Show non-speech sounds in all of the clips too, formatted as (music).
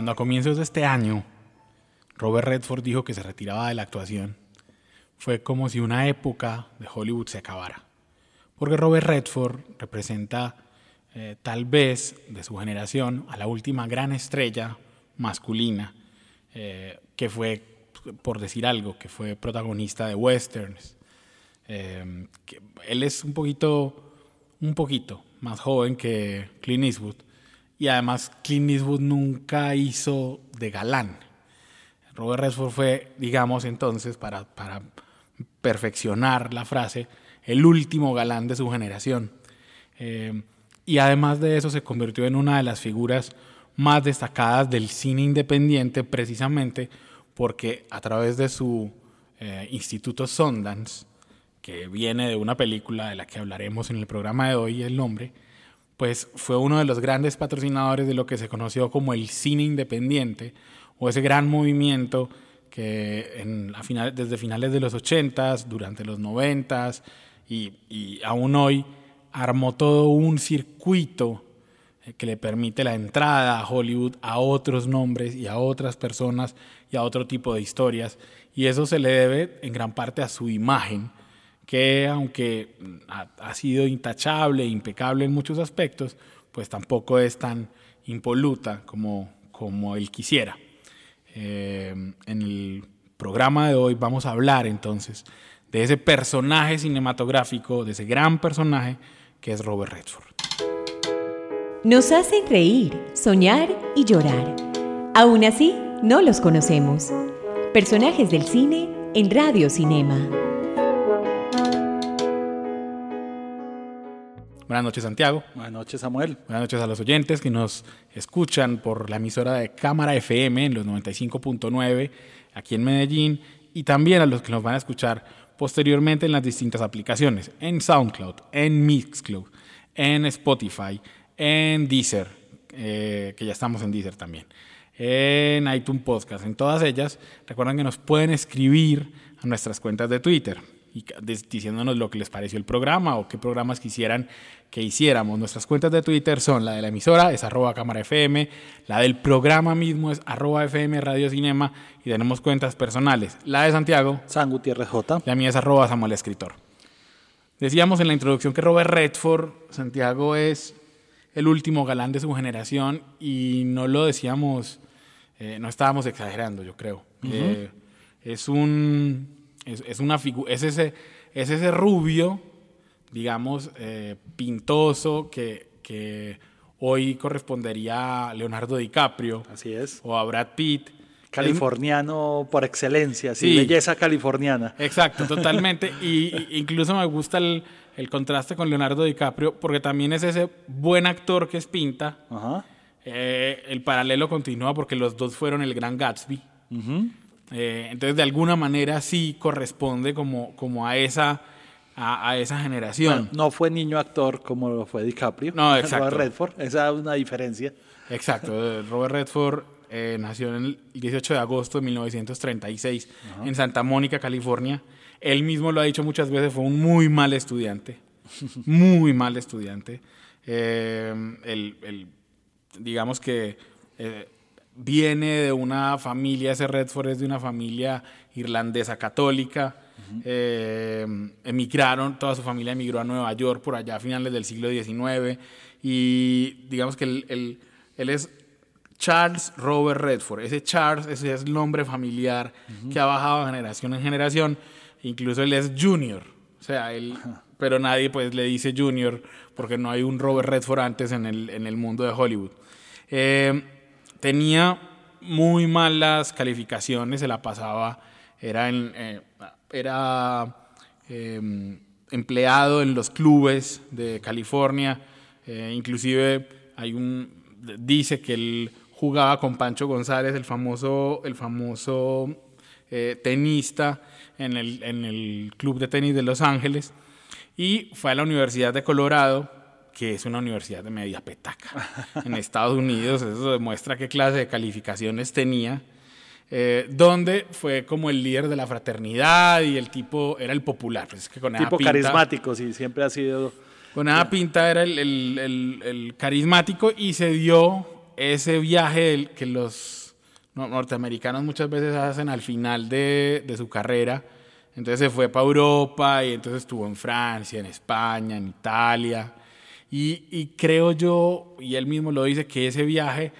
Cuando a comienzos de este año Robert Redford dijo que se retiraba de la actuación, fue como si una época de Hollywood se acabara. Porque Robert Redford representa eh, tal vez de su generación a la última gran estrella masculina eh, que fue, por decir algo, que fue protagonista de westerns. Eh, él es un poquito, un poquito más joven que Clint Eastwood, y además Clint Eastwood nunca hizo de galán. Robert Redford fue, digamos entonces, para, para perfeccionar la frase, el último galán de su generación. Eh, y además de eso se convirtió en una de las figuras más destacadas del cine independiente precisamente porque a través de su eh, Instituto Sundance, que viene de una película de la que hablaremos en el programa de hoy, el nombre, pues fue uno de los grandes patrocinadores de lo que se conoció como el cine independiente, o ese gran movimiento que desde finales de los 80s, durante los 90s y, y aún hoy armó todo un circuito eh, que le permite la entrada a Hollywood a otros nombres y a otras personas y a otro tipo de historias. Y eso se le debe en gran parte a su imagen, que aunque ha, sido intachable, impecable en muchos aspectos, pues tampoco es tan impoluta como, como él quisiera. Eh, en el programa de hoy vamos a hablar entonces de ese personaje cinematográfico, de ese gran personaje que es Robert Redford. Nos hacen reír, soñar y llorar. Aún así, no los conocemos. Personajes del cine en Radio Cinema. Buenas noches, Santiago. Buenas noches, Samuel. Buenas noches a los oyentes que nos escuchan por la emisora de Cámara FM en los 95.9 aquí en Medellín y también a los que nos van a escuchar posteriormente en las distintas aplicaciones, en SoundCloud, en Mixcloud, en Spotify, en Deezer, eh, que ya estamos en Deezer también, en iTunes Podcast, en todas ellas. Recuerden que nos pueden escribir a nuestras cuentas de Twitter y diciéndonos lo que les pareció el programa o qué programas quisieran que hiciéramos. Nuestras cuentas de Twitter son la de la emisora, es arroba cámara FM, la del programa mismo es arroba FM Radio Cinema y tenemos cuentas personales. La de Santiago, San Gutiérrez J. La mía es arroba Samuel Escritor. Decíamos en la introducción que Robert Redford, Santiago, es el último galán de su generación y no lo decíamos, eh, no estábamos exagerando, yo creo. Eh, es un es, una es, ese, es ese rubio, digamos, eh, pintoso que, que hoy correspondería a Leonardo DiCaprio. Así es. O a Brad Pitt. Californiano por excelencia, sí, belleza californiana. Exacto, totalmente. (laughs) y, incluso me gusta el, el, contraste con Leonardo DiCaprio, porque también es ese buen actor que es pinta. Ajá. Eh, el paralelo continúa porque los dos fueron el gran Gatsby. Eh, entonces, de alguna manera sí corresponde como, como a esa a, esa generación. no fue niño actor como lo fue DiCaprio. No, (laughs) exacto. Robert Redford, esa es una diferencia. Exacto, Robert Redford eh, nació el 18 de agosto de 1936 en Santa Mónica, California. Él mismo lo ha dicho muchas veces, fue un muy mal estudiante, (laughs) muy mal estudiante. Eh, el, digamos que viene de una familia, ese Redford es de una familia irlandesa católica. Eh, emigraron, toda su familia emigró a Nueva York por allá a finales del siglo XIX. Y digamos que él, es Charles Robert Redford. Ese Charles, ese es el nombre familiar que ha bajado de generación en generación. Incluso él es Junior. O sea, él, pero nadie pues le dice Junior porque no hay un Robert Redford antes en el, en el mundo de Hollywood. Eh, tenía muy malas calificaciones, se la pasaba, era, eh, em, empleado en los clubes de California, eh, inclusive hay un, dice que él jugaba con Pancho González, el famoso, el famoso eh, tenista en el, en el Club de Tenis de Los Ángeles, y fue a la Universidad de Colorado, que es una universidad de media petaca en Estados Unidos, eso demuestra qué clase de calificaciones tenía. Eh, donde fue como el líder de la fraternidad y el tipo era el popular. Pues es que con tipo carismático, sí, siempre ha sido. Con esa pinta era el, el, el, carismático y se dio ese viaje que los norteamericanos muchas veces hacen al final de, de su carrera. Entonces se fue para Europa y entonces estuvo en Francia, en España, en Italia. Y, y creo yo, y él mismo lo dice, que ese viaje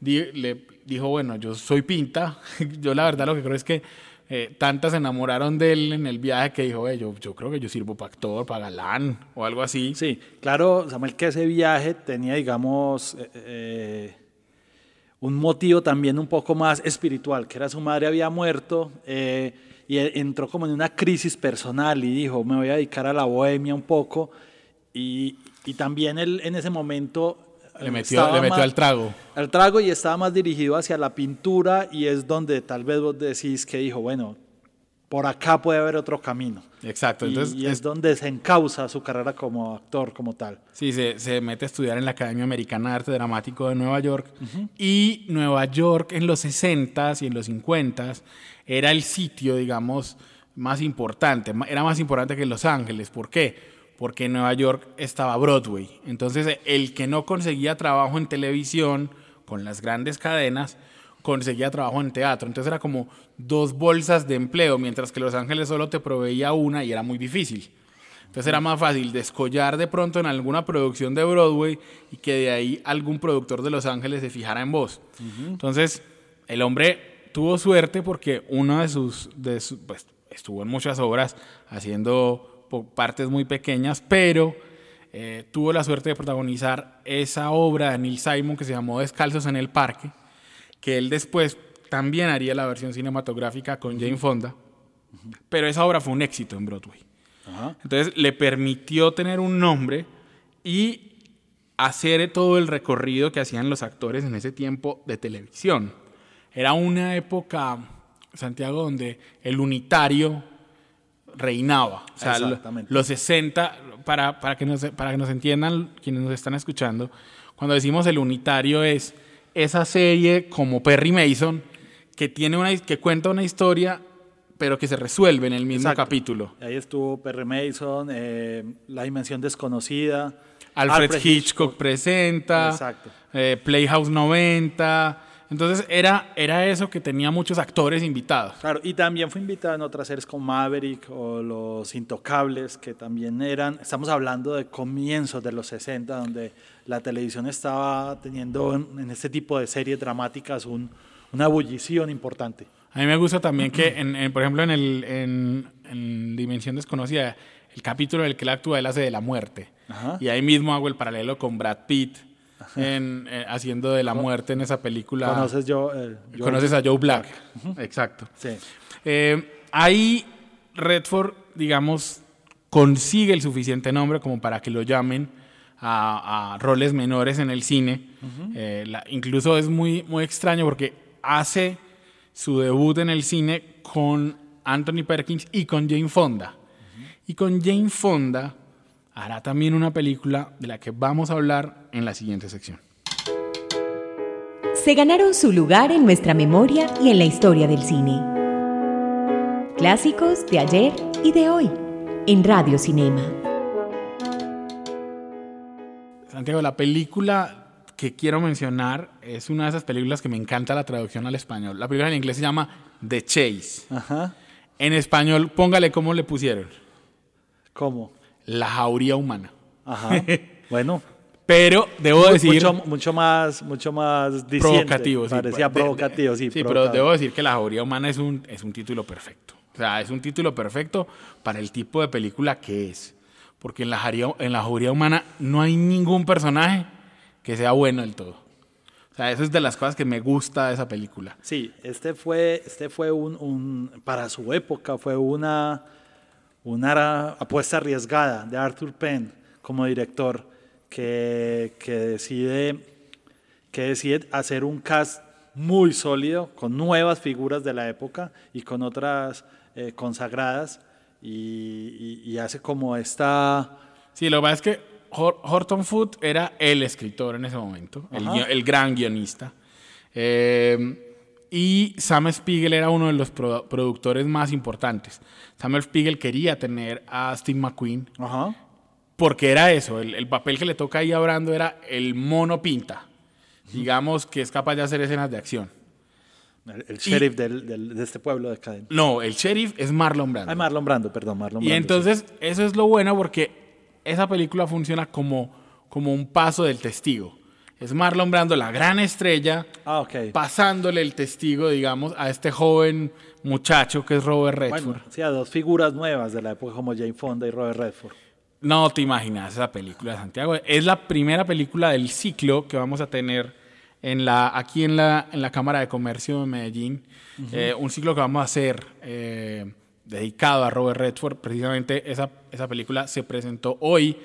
le, dijo, bueno, yo soy pinta. (laughs) yo la verdad lo que creo es que eh, tantas se enamoraron de él en el viaje que dijo, yo, yo creo que yo sirvo para actor, para galán o algo así. Sí, claro, Samuel, que ese viaje tenía, digamos, eh, eh, un motivo también un poco más espiritual, que era su madre había muerto y entró como en una crisis personal y dijo, me voy a dedicar a la bohemia un poco. Y, y también él en ese momento le metió, le metió al trago. Al trago y estaba más dirigido hacia la pintura y es donde tal vez vos decís que dijo, bueno, por acá puede haber otro camino. Exacto. Entonces, y, es, donde se encausa su carrera como actor, como tal. Sí, se, se mete a estudiar en la Academia Americana de Arte Dramático de Nueva York. Y Nueva York en los 60s y en los 50s era el sitio, digamos, más importante. Era más importante que Los Ángeles. ¿Por qué? Porque en Nueva York estaba Broadway. Entonces, el que no conseguía trabajo en televisión con las grandes cadenas, conseguía trabajo en teatro. Entonces era como dos bolsas de empleo, mientras que Los Ángeles solo te proveía una y era muy difícil. Entonces era más fácil descollar de pronto en alguna producción de Broadway y que de ahí algún productor de Los Ángeles se fijara en vos. Entonces, el hombre tuvo suerte porque uno de sus, de pues, estuvo en muchas obras haciendo partes muy pequeñas, pero eh, tuvo la suerte de protagonizar esa obra de Neil Simon que se llamó Descalzos en el Parque, que él después también haría la versión cinematográfica con Jane Fonda, pero esa obra fue un éxito en Broadway. Entonces le permitió tener un nombre y hacer todo el recorrido que hacían los actores en ese tiempo de televisión. Era una época, Santiago, donde el unitario reinaba. O sea, los 60, para, para, que nos, para que nos entiendan quienes nos están escuchando, cuando decimos el unitario es esa serie como Perry Mason que, tiene una, que cuenta una historia pero que se resuelve en el mismo capítulo. Ahí estuvo Perry Mason, eh, La Dimensión Desconocida. Alfred, Hitchcock, presenta, eh, Playhouse 90, entonces era, era eso que tenía muchos actores invitados. Claro, y también fue invitado en otras series como Maverick o Los Intocables, que también eran, estamos hablando de comienzos de los 60, donde la televisión estaba teniendo en, este tipo de series dramáticas un, una ebullición importante. A mí me gusta también que, en, por ejemplo, en, el, en, Dimensión Desconocida, el capítulo en el que él actúa, él hace de la muerte. Y ahí mismo hago el paralelo con Brad Pitt en, eh, haciendo de la muerte en esa película. Conoces, yo, conoces a Joe Black. Exacto. Eh, ahí Redford, digamos, consigue el suficiente nombre como para que lo llamen a, roles menores en el cine. Eh, incluso es muy, muy extraño porque hace su debut en el cine con Anthony Perkins y con Jane Fonda. Y con Jane Fonda hará también una película de la que vamos a hablar en la siguiente sección. Se ganaron su lugar en nuestra memoria y en la historia del cine. Clásicos de ayer y de hoy en Radio Cinema. Santiago, la película que quiero mencionar es una de esas películas que me encanta la traducción al español. La película en inglés se llama The Chase. En español, póngale cómo le pusieron. ¿Cómo? La jauría humana. Ajá. Bueno. (laughs) Pero debo decir. Mucho, mucho, más, mucho más provocativo. Parecía provocativo, sí. Sí, pero debo decir que La jauría humana es un, es un título perfecto. O sea, es un título perfecto para el tipo de película que es. Porque en la, jauría, en la jauría humana no hay ningún personaje que sea bueno del todo. O sea, eso es de las cosas que me gusta de esa película. Sí, este fue, este fue un, un para su época, fue una una apuesta arriesgada de Arthur Penn como director que, que decide, que decide hacer un cast muy sólido, con nuevas figuras de la época y con otras eh, consagradas, y, y- y hace como esta... Sí, lo que pasa es que Hor- Horton Foote era el escritor en ese momento, el, el gran guionista. Eh, y Sam Spiegel era uno de los pro- productores más importantes. Sam Spiegel quería tener a Steve McQueen Ajá. Porque era eso, el, el papel que le toca ahí a Brando era el mono pinta, digamos que es capaz de hacer escenas de acción. El, el sheriff del- del- de este pueblo decadente. No, el sheriff es Marlon Brando. Ay, Marlon Brando, perdón, Marlon Y Brando. entonces, eso es lo bueno porque esa película funciona como, como un paso del testigo. Es Marlon Brando, la gran estrella, sí. Ah, ok. pasándole el testigo, digamos, a este joven muchacho que es Robert Redford. Bueno, sí, a dos figuras nuevas de la época como Jane Fonda y Robert Redford. No te imaginas esa película de Santiago. Es la primera película del ciclo que vamos a tener en la, aquí en la, en la Cámara de Comercio de Medellín. Eh, un ciclo que vamos a hacer eh, dedicado a Robert Redford. Precisamente esa, esa película se presentó hoy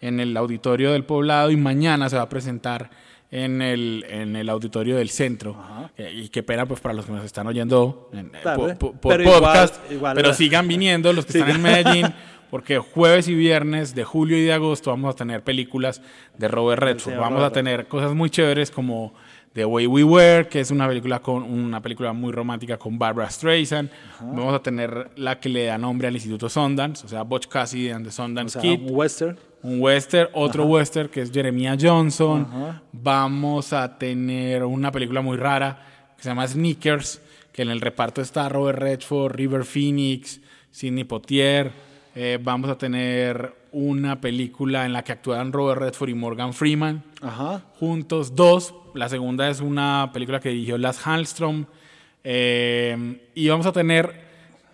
en el Auditorio del Poblado y mañana se va a presentar en el, en el Auditorio del Centro. Eh, y qué pena pues para los que nos están oyendo en, eh, Tarde. po- po- por, Pero igual- podcast, igual- pero sigan viniendo los que Sí. están en Medellín. (laughs) Porque jueves y viernes de julio y de agosto vamos a tener películas de Robert Redford. Vamos a tener cosas muy chéveres como The Way We Were, que es una película con una película muy romántica con Barbara Streisand. Vamos a tener la que le da nombre al Instituto Sundance, o sea, Butch Cassidy and the O Sundance sea, Kid. un western. Un western, otro western que es Jeremiah Johnson. Ajá. Vamos a tener una película muy rara que se llama Sneakers, que en el reparto está Robert Redford, River Phoenix, Sidney Potier. Eh, vamos a tener una película en la que actúan Robert Redford y Morgan Freeman Ajá. juntos. Dos, la segunda es una película que dirigió Lars Hallström. Eh, y vamos a tener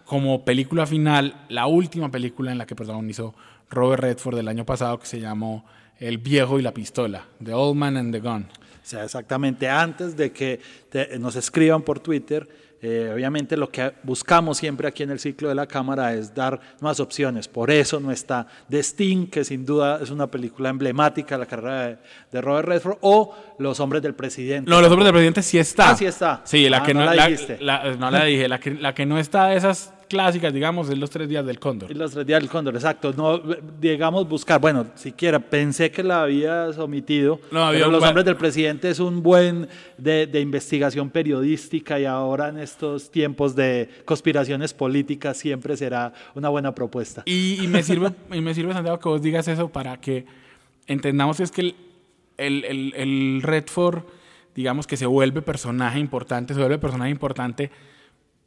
como película final la última película en la que protagonizó Robert Redford del año pasado que se llamó El viejo y la pistola, The Old Man and the Gun. O sea, exactamente antes de que te- nos escriban por Twitter, eh, obviamente lo que buscamos siempre aquí en el ciclo de la cámara es dar más opciones. Por eso no está The Sting, que sin duda es una película emblemática de la carrera de, de Robert Redford, o Los hombres del presidente. No, Los hombres del presidente sí está. Ah, sí está. Sí, la Ah, que no no, la la- dijiste. la- no la dije. La que, la que no está de esas clásicas, digamos, es Los tres días del cóndor. Los tres días del cóndor, exacto. No, digamos, buscar, bueno, siquiera pensé que la habías omitido, No, había pero Los buen- hombres del presidente es un buen de, de investigación periodística y ahora en estos tiempos de conspiraciones políticas siempre será una buena propuesta. Y, y me sirve, y me sirve, Santiago, que vos digas eso para que entendamos que es que el, el, el- el Redford, digamos que se vuelve personaje importante, se vuelve personaje importante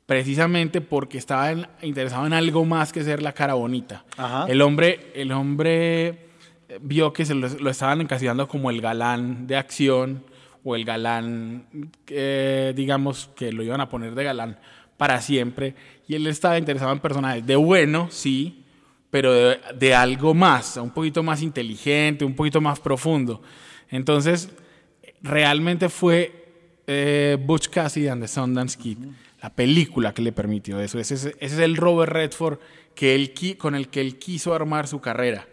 precisamente porque estaba en- interesado en algo más que ser la cara bonita. Ajá. El hombre, el hombre eh, vio que se lo, lo estaban encasillando como el galán de acción o el galán, eh, digamos, que lo iban a poner de galán para siempre. Y él estaba interesado en personajes de bueno, sí, pero de, de algo más, un poquito más inteligente, un poquito más profundo. Entonces, realmente fue eh, Butch Cassidy and the Sundance Kid, la película que le permitió eso. Ese, es- ese es el Robert Redford que él, con el que él quiso armar su carrera.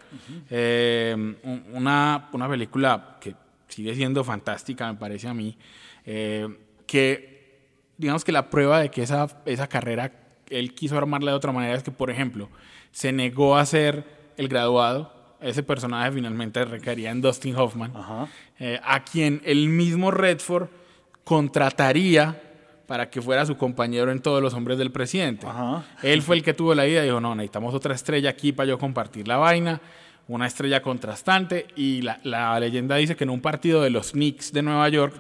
Eh, un- una, una película que sigue siendo fantástica, me parece a mí, eh, que digamos que la prueba de que esa, esa carrera él quiso armarla de otra manera es que, por ejemplo, se negó a ser el graduado. Ese personaje finalmente recaería en Dustin Hoffman, eh, a quien el mismo Redford contrataría para que fuera su compañero en todos los hombres del presidente. Ajá. Él fue el que tuvo la idea y dijo, no, necesitamos otra estrella aquí para yo compartir la vaina, una estrella contrastante. Y la, la leyenda dice que en un partido de los Knicks de Nueva York,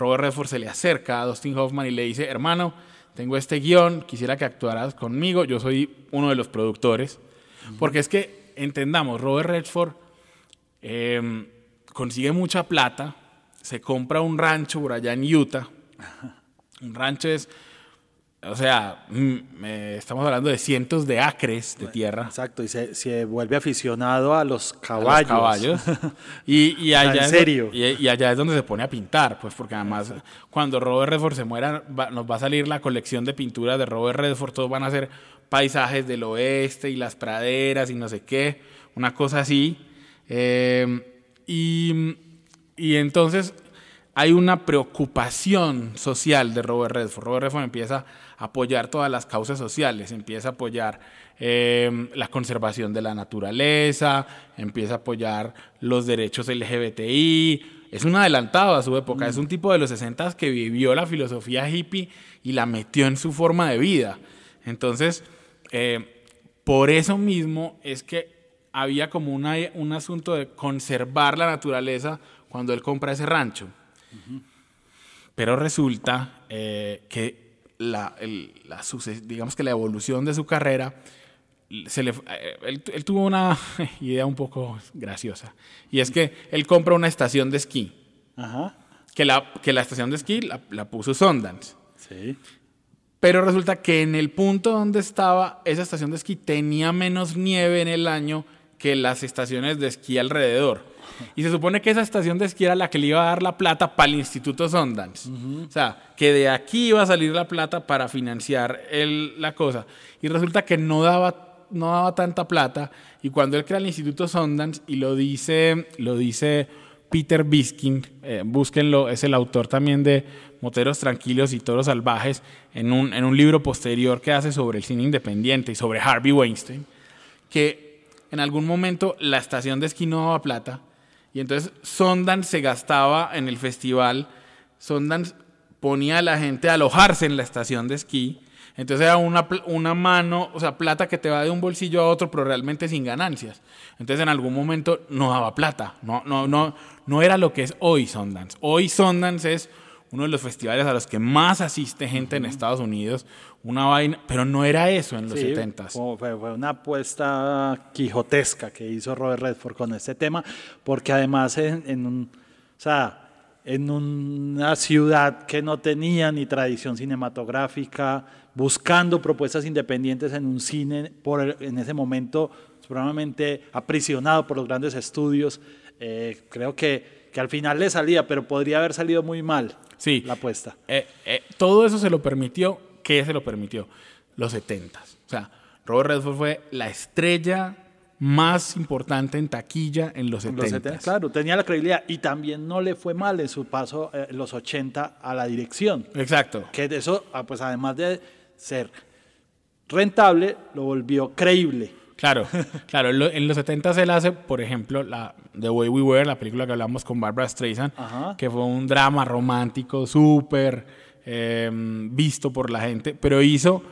Robert Redford se le acerca a Dustin Hoffman y le dice, hermano, tengo este guion, quisiera que actuaras conmigo, yo soy uno de los productores. Porque es que, entendamos, Robert Redford eh, consigue mucha plata, se compra un rancho por allá en Utah. Un rancho es, o sea, mm, eh, estamos hablando de cientos de acres de tierra. Exacto, y se, se vuelve aficionado a los a caballos. los caballos. (laughs) Y, y allá ¿En es serio? y, y allá es donde se pone a pintar, pues porque además cuando Robert Redford se muera va- nos va a salir la colección de pinturas de Robert Redford, todos van a ser paisajes del oeste y las praderas y no sé qué, una cosa así. Eh, y, y entonces hay una preocupación social de Robert Redford. Robert Redford empieza a apoyar todas las causas sociales, empieza a apoyar eh, la conservación de la naturaleza, empieza a apoyar los derechos LGBTI. Es un adelantado a su época, es un tipo de los 60 que vivió la filosofía hippie y la metió en su forma de vida. Entonces, eh, por eso mismo es que había como un asunto de conservar la naturaleza cuando él compra ese rancho. Pero resulta eh, que la, digamos que la evolución de su carrera, se le, eh, él, tuvo una (laughs) idea un poco graciosa. Y es que él compra una estación de esquí. Que, la, que la estación de esquí la, la puso Sundance. Sí. Pero resulta que en el punto donde estaba esa estación de esquí tenía menos nieve en el año que las estaciones de esquí alrededor. Y se supone que esa estación de esquí era la que le iba a dar la plata para el Instituto Sundance. O sea, que de aquí iba a salir la plata para financiar el, la cosa. Y resulta que no daba, no daba tanta plata. Y cuando él crea el Instituto Sundance, y lo dice, lo dice Peter Biskin, eh, búsquenlo, es el autor también de Moteros Tranquilos y Toros Salvajes, en un, en un libro posterior que hace sobre el cine independiente y sobre Harvey Weinstein, que en algún momento la estación de esquí no daba plata y entonces Sondan se gastaba en el festival, Sondan ponía a la gente a alojarse en la estación de esquí. Entonces era una, una mano, o sea, plata que te va de un bolsillo a otro, pero realmente sin ganancias. Entonces en algún momento no daba plata, no, no, no, no era lo que es hoy Sundance. Hoy Sundance es uno de los festivales a los que más asiste gente en Estados Unidos, una vaina, pero no era eso en los sí, 70 fue, fue, una apuesta quijotesca que hizo Robert Redford con este tema, porque además en, en, un, o sea, en una ciudad que no tenía ni tradición cinematográfica, buscando propuestas independientes en un cine por en ese momento probablemente aprisionado por los grandes estudios, eh, creo que, que al final le salía, pero podría haber salido muy mal sí. la apuesta. Eh, eh, todo eso se lo permitió. ¿Qué se lo permitió? Los 70. O sea, Robert Redford fue la estrella más importante en taquilla en los 70. Los 70 claro, tenía la credibilidad y también no le fue mal en su paso eh, en los 80 a la dirección. Exacto. Que eso, ah, pues además de ser rentable, lo volvió creíble. Claro, claro. En los 70 él hace, por ejemplo, la The Way We Were, la película que hablamos con Barbara Streisand, que fue un drama romántico súper em, visto por la gente, pero hizo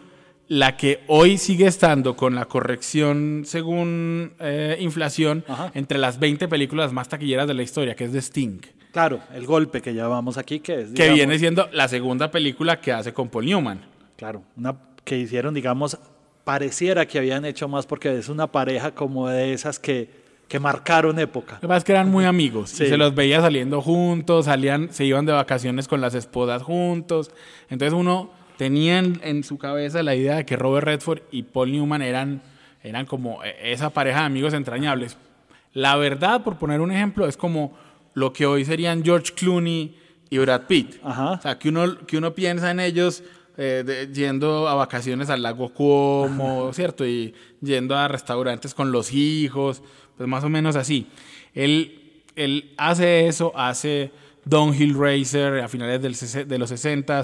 la que hoy sigue estando con la corrección según eh, inflación entre las 20 películas más taquilleras de la historia, que es The Sting. Claro, el golpe que llevamos aquí, que es... que viene siendo la segunda película que hace con Paul Newman. Claro, una que hicieron, digamos, pareciera que habían hecho más porque es una pareja como de esas que, que marcaron época. Lo que pasa es que eran muy amigos y se los veía saliendo juntos, salían, se iban de vacaciones con las esposas juntos. Entonces uno tenía en, su cabeza la idea de que Robert Redford y Paul Newman eran, eran como e, esa pareja de amigos entrañables. La verdad, por poner un ejemplo, es como lo que hoy serían George Clooney y Brad Pitt. Ajá. O sea, que uno, que uno piensa en ellos eh, yendo a vacaciones al lago Como, ¿cierto? Y yendo a restaurantes con los hijos, pues más o menos así. Él, él hace eso, hace Downhill Racer a finales del, de los 60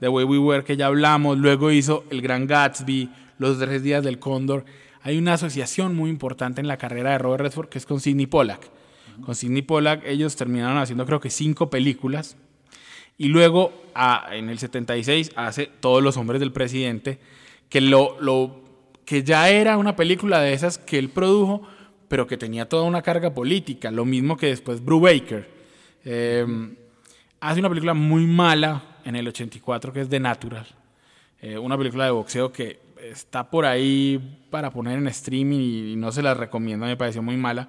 The Way We Were que ya hablamos, luego hizo El Gran Gatsby, Los Tres Días del Cóndor. Hay una asociación muy importante en la carrera de Robert Redford que es con Sidney Pollack. Con Sidney Pollack ellos terminaron haciendo creo que cinco películas y luego, en el 76, hace Todos los hombres del presidente, que, lo, lo, que ya era una película de esas que él produjo, pero que tenía toda una carga política, lo mismo que después Brubaker. Eh, hace una película muy mala en el 84 que es The Natural, eh, una película de boxeo que está por ahí para poner en streaming y, no se la recomiendo, me pareció muy mala.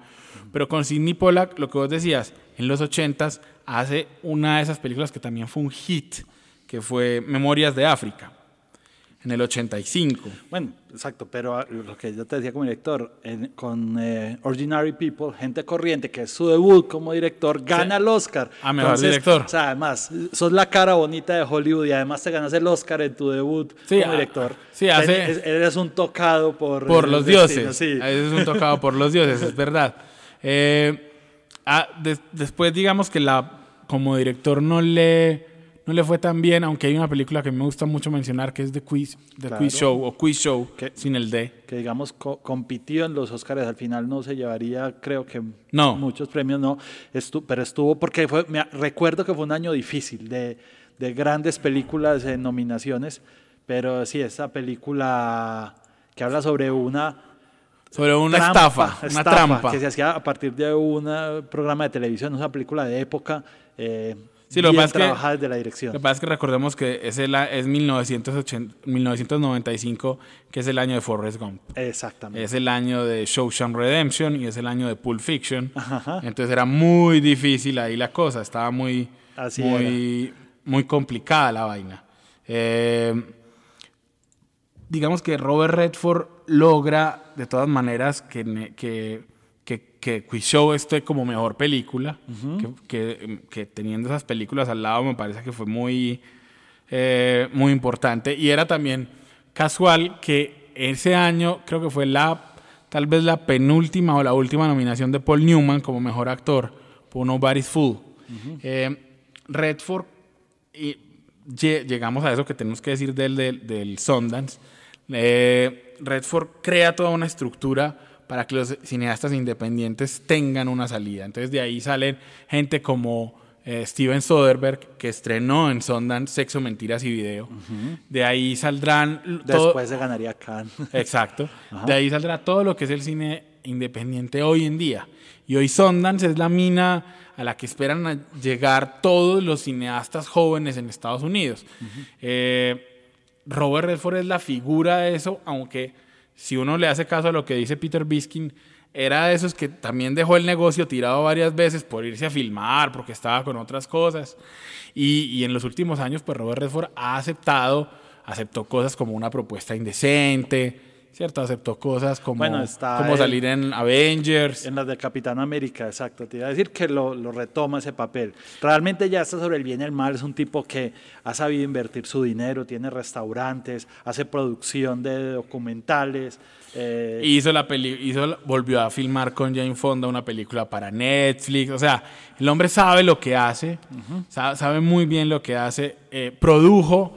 Pero con Sidney Pollack, lo que vos decías, en los 80s hace una de esas películas que también fue un hit, que fue Memorias de África, en el 85. Bueno, exacto, pero ah, lo que yo te decía como director, con eh, Ordinary People, Gente Corriente, que es su debut como director, gana el Oscar. A mejor director. O sea, además, sos la cara bonita de Hollywood y además te ganas el Oscar en tu debut como ah, director. Sí, hace, eres un tocado por... Por los dioses. Sí. Eres un tocado por los dioses, es verdad. Eh, (laughs) ah, des- después digamos que la como director no le no le fue tan bien, aunque hay una película que me gusta mucho mencionar que es The Quiz, The Claro. Quiz Show o Quiz Show ¿Qué? sin el D. que digamos co- compitió en los Oscars, al final no se llevaría, creo que No. muchos premios, no, estu- pero estuvo porque fue, me recuerdo que fue un año difícil de, de grandes películas en nominaciones, pero sí, esa película que habla sobre una Sobre una trampa, estafa, una estafa trampa. que se hacía a partir de un programa de televisión, una película de época, eh, Sí, lo que bien pasa es que- trabajada desde la dirección. Lo que pasa es que recordemos que es, el, es 1980 1995, que es el año de Forrest Gump. Exactamente. Es el año de Shawshank Redemption y es el año de Pulp Fiction. Ajá. Entonces era muy difícil ahí la cosa, estaba muy, Así muy, muy complicada la vaina. Eh, digamos que Robert Redford logra de todas maneras que, que, que, que Show esté como mejor película, que, que- que teniendo esas películas al lado me parece que fue muy, eh, muy importante. Y era también casual que ese año creo que fue la tal vez la penúltima o la última nominación de Paul Newman como mejor actor por Nobody's Fool. Eh, Redford, y lle- llegamos a eso que tenemos que decir del, del, del Sundance. Eh, Redford crea toda una estructura para que los cineastas independientes tengan una salida. Entonces de ahí salen gente como eh, Steven Soderbergh, que estrenó en Sundance Sexo, Mentiras y Video. De ahí saldrán... todo- Después se ganaría Cannes. (laughs) Exacto. De ahí saldrá todo lo que es el cine independiente hoy en día. Y hoy Sundance es la mina a la que esperan a llegar todos los cineastas jóvenes en Estados Unidos. Eh, Robert Redford es la figura de eso, aunque si uno le hace caso a lo que dice Peter Biskin, era de esos que también dejó el negocio tirado varias veces por irse a filmar, porque estaba con otras cosas. Y, y en los últimos años, pues Robert Redford ha aceptado, aceptó cosas como una propuesta indecente, ¿cierto? Aceptó cosas como, Bueno, como el- salir en Avengers. En las de Capitán América, exacto. Te iba a decir que lo, lo retoma ese papel. Realmente ya está sobre el bien y el mal. Es un tipo que ha sabido invertir su dinero, tiene restaurantes, hace producción de documentales. eh, Hizo la peli hizo, volvió a filmar con Jane Fonda una película para Netflix. O sea, el hombre sabe lo que hace, sa- sabe, muy bien lo que hace. eh, produjo,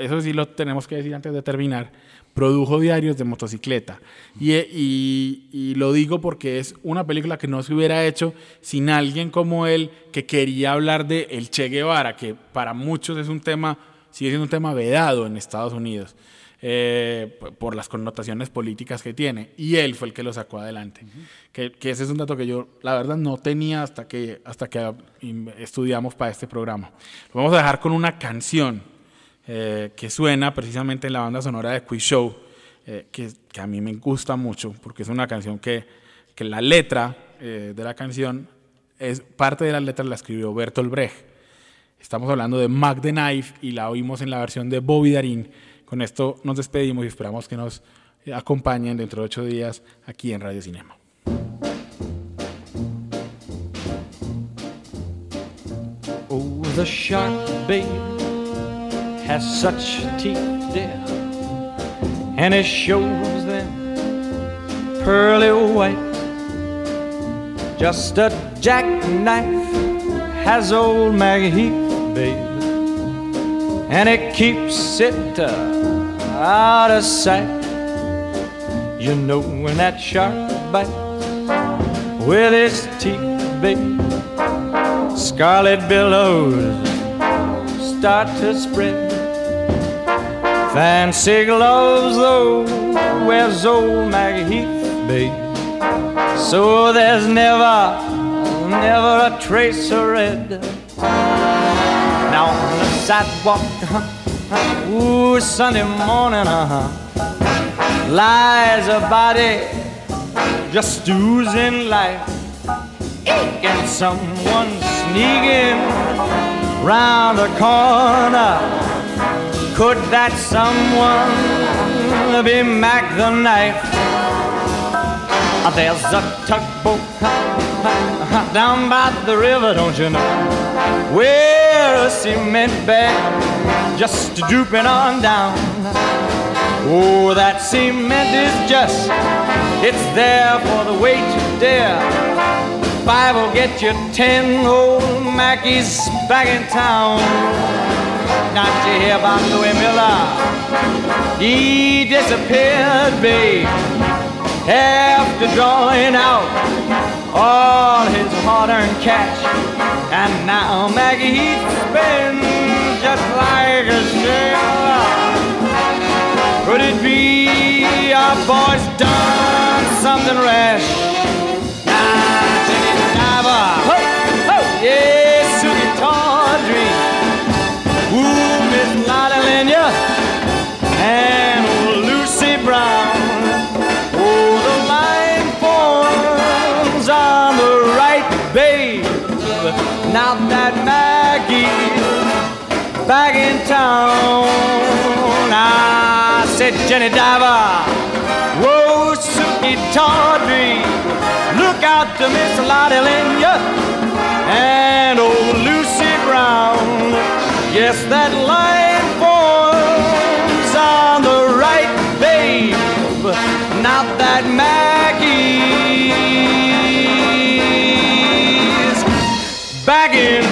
eso sí lo tenemos que decir antes de terminar, produjo diarios de motocicleta. Y, y- y lo digo porque es una película que no se hubiera hecho sin alguien como él que quería hablar de el Che Guevara, que para muchos es un tema, sigue siendo un tema vedado en Estados Unidos eh, por las connotaciones políticas que tiene. Y él fue el que lo sacó adelante. que, que ese es un dato que yo, la verdad, no tenía hasta que, hasta que im- estudiamos para este programa. Lo vamos a dejar con una canción eh, que suena precisamente en la banda sonora de Quiz Show, eh, que, a mí me gusta mucho, porque es una canción que, que la letra eh, de la canción, es parte de la letra la escribió Bertolt Brecht. Estamos hablando de Mac the Knife y la oímos en la versión de Bobby Darin. Con esto nos despedimos y esperamos que nos acompañen dentro de ocho días aquí en Radio Cinema. Oh, the shark, babe, has such teeth, dear, and it shows them pearly white. Just a jackknife has old Maggie babe, and it keeps it uh, out of sight. You know when that shark bites with his teeth, babe. Scarlet billows start to spread. Fancy gloves, though, wears old Maggie Heath, babe. So there's never, never a trace of red. Now on the sidewalk, uh-huh, ooh, Sunday morning, uh huh, lies a body just oozing life and someone sneaking round the corner. Could that someone be Mac the knife? Uh, There's a tugboat down by the river, don't you know? Where a cement bag just drooping on down. Oh, that cement is just, it's there for the weight to dare five will get you ten. Old Mackey's back in town. Not you hear about Louis Miller? He disappeared, babe. After drawing out all his hard-earned cash, and now Maggie he's been just like a sailor. Could it be our boy's done something rash? Now that Maggie's back in town. I said, Jenny Diver, whoa, Suki Tawdry, look out to Miss Lottie Linya and old Lucy Brown. Yes, that line forms on the right, babe. Not that Maggie's dragging